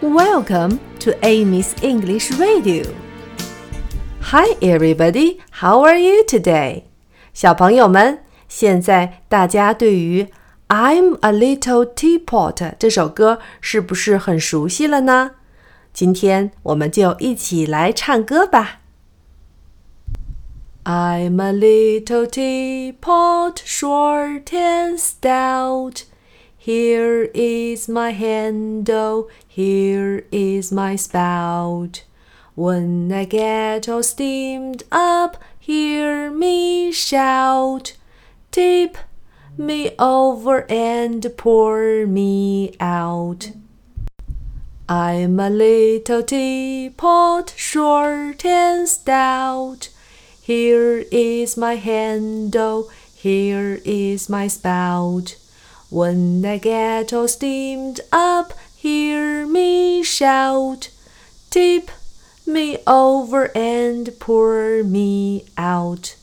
Welcome to Amy's English Radio. Hi, everybody. How are you today? 小朋友们，现在大家对于《I'm a Little Teapot》这首歌是不是很熟悉了呢？今天我们就一起来唱歌吧。I'm a little teapot, short and stout. Here is my handle, here is my spout. When I get all steamed up, hear me shout. Tip me over and pour me out. I'm a little teapot, short and stout. Here is my handle, here is my spout. When I get all steamed up, hear me shout. Tip me over and pour me out.